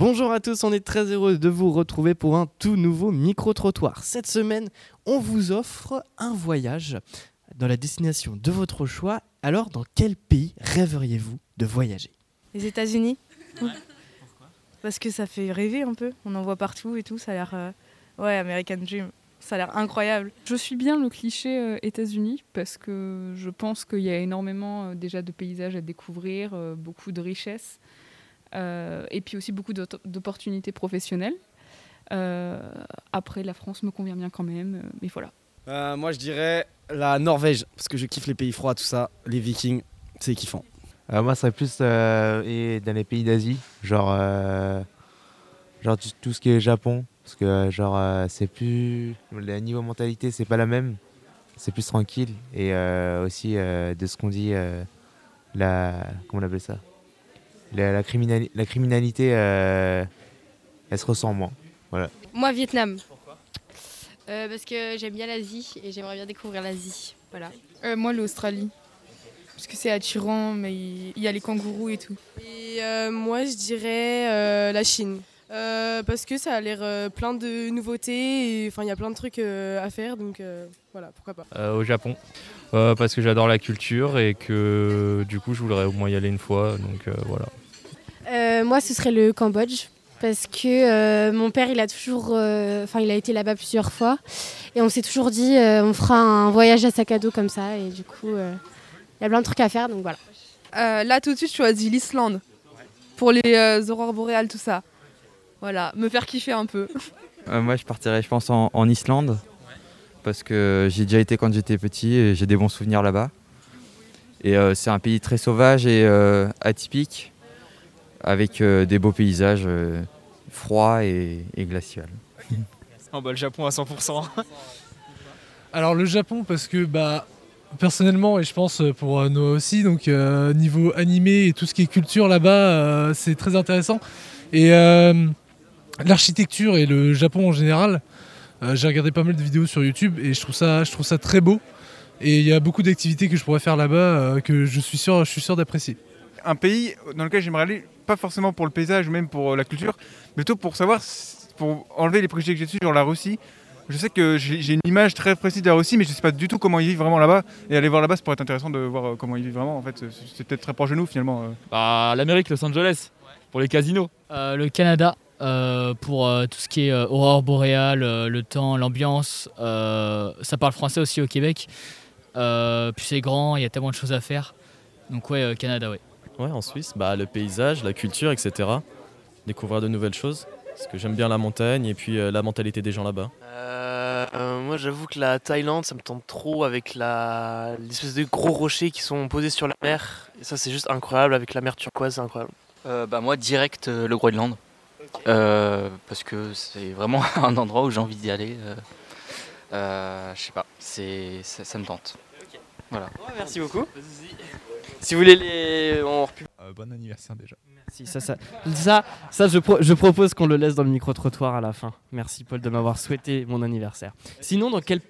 Bonjour à tous, on est très heureux de vous retrouver pour un tout nouveau micro-trottoir. Cette semaine, on vous offre un voyage dans la destination de votre choix. Alors, dans quel pays rêveriez-vous de voyager? Les États-Unis Parce que ça fait rêver un peu. On en voit partout et tout. Ça a l'air. euh, Ouais, American Dream. Ça a l'air incroyable. Je suis bien le cliché euh, États-Unis parce que je pense qu'il y a énormément euh, déjà de paysages à découvrir, euh, beaucoup de richesses et puis aussi beaucoup d'op- d'opportunités professionnelles. Euh, après, la France me convient bien quand même, euh, mais voilà. Euh, moi, je dirais la Norvège, parce que je kiffe les pays froids, tout ça. Les Vikings, c'est kiffant. Euh, moi, ce serait plus euh, et dans les pays d'Asie, genre, euh, genre tout, ce qui est Japon, parce que euh, genre euh, c'est plus le niveau mentalité, c'est pas la même, c'est plus tranquille et euh, aussi euh, de ce qu'on dit, euh, la comment on appelle ça, la, la, criminali- la criminalité, euh, elle se ressent moins. Moi, Vietnam. Euh, parce que j'aime bien l'Asie et j'aimerais bien découvrir l'Asie. Voilà. Euh, moi, l'Australie. Parce que c'est attirant, mais il il y a les kangourous et tout. Et euh, moi, je dirais euh, la Chine. Euh, parce que ça a l'air euh, plein de nouveautés enfin il y a plein de trucs euh, à faire donc euh, voilà pourquoi pas. Euh, au Japon Euh, parce que j'adore la culture et que du coup je voudrais au moins y aller une fois donc euh, voilà. Euh, moi, ce serait le Cambodge. Parce que euh, mon père, il a toujours, euh, enfin, il a été là-bas plusieurs fois, et on s'est toujours dit, euh, on fera un voyage à sac à dos comme ça, et du coup, euh, il y a plein de trucs à faire, donc voilà. Euh, là, tout de suite, je choisis l'Islande. Pour les euh, aurores boréales, tout ça. Voilà, me faire kiffer un peu. Euh, moi, je partirais, je pense, en, en Islande. Parce que j'ai déjà été quand j'étais petit et j'ai des bons souvenirs là-bas. Et euh, c'est un pays très sauvage et euh, atypique, avec euh, des beaux paysages euh, froids et, et glaciaux. Oh bah le Japon à 100%. Alors le Japon parce que bah personnellement et je pense pour Noah aussi donc euh, niveau animé et tout ce qui est culture là-bas euh, c'est très intéressant et euh, l'architecture et le Japon en général euh, j'ai regardé pas mal de vidéos sur YouTube et je trouve ça je trouve ça très beau et il y a beaucoup d'activités que je pourrais faire là-bas euh, que je suis sûr je suis sûr d'apprécier. un pays dans lequel j'aimerais aller, pas forcément pour le paysage ou même pour euh, la culture, mais plutôt pour savoir, pour enlever les préjugés que j'ai dessus, genre la Russie. Je sais que j'ai une image très précise de la Russie, mais je sais pas du tout comment ils vivent vraiment là-bas. Et aller voir là-bas, ça pourrait être intéressant de voir comment ils vivent vraiment. En fait, c'est peut-être très proche de nous finalement. Bah l'Amérique, Los Angeles pour les casinos. Euh, le Canada euh, pour euh, tout ce qui est euh, aurore boréale, euh, le temps, l'ambiance. euh, ça parle français aussi au Québec. Euh, puis c'est grand, il y a tellement de choses à faire. Donc ouais, euh, Canada, ouais. Ouais, en Suisse, bah, le paysage, la culture, etc. Découvrir de nouvelles choses. Parce que j'aime bien la montagne et puis euh, la mentalité des gens là-bas. Moi j'avoue que la Thaïlande ça me tente trop avec la l'espèce de gros rochers qui sont posés sur la mer. Et ça c'est juste incroyable avec la mer turquoise, c'est incroyable. Euh, bah moi direct euh, le Groenland Euh, parce que c'est vraiment un endroit où j'ai envie d'y aller. euh. Euh, je sais pas, c'est ça, ça me tente. Voilà. merci beaucoup. Si vous voulez les on repu- bon anniversaire déjà. Merci, ça, ça, ça, ça, je, pro- je propose qu'on le laisse dans le micro-trottoir à la fin. Merci Paul de m'avoir souhaité mon anniversaire. Sinon, dans quel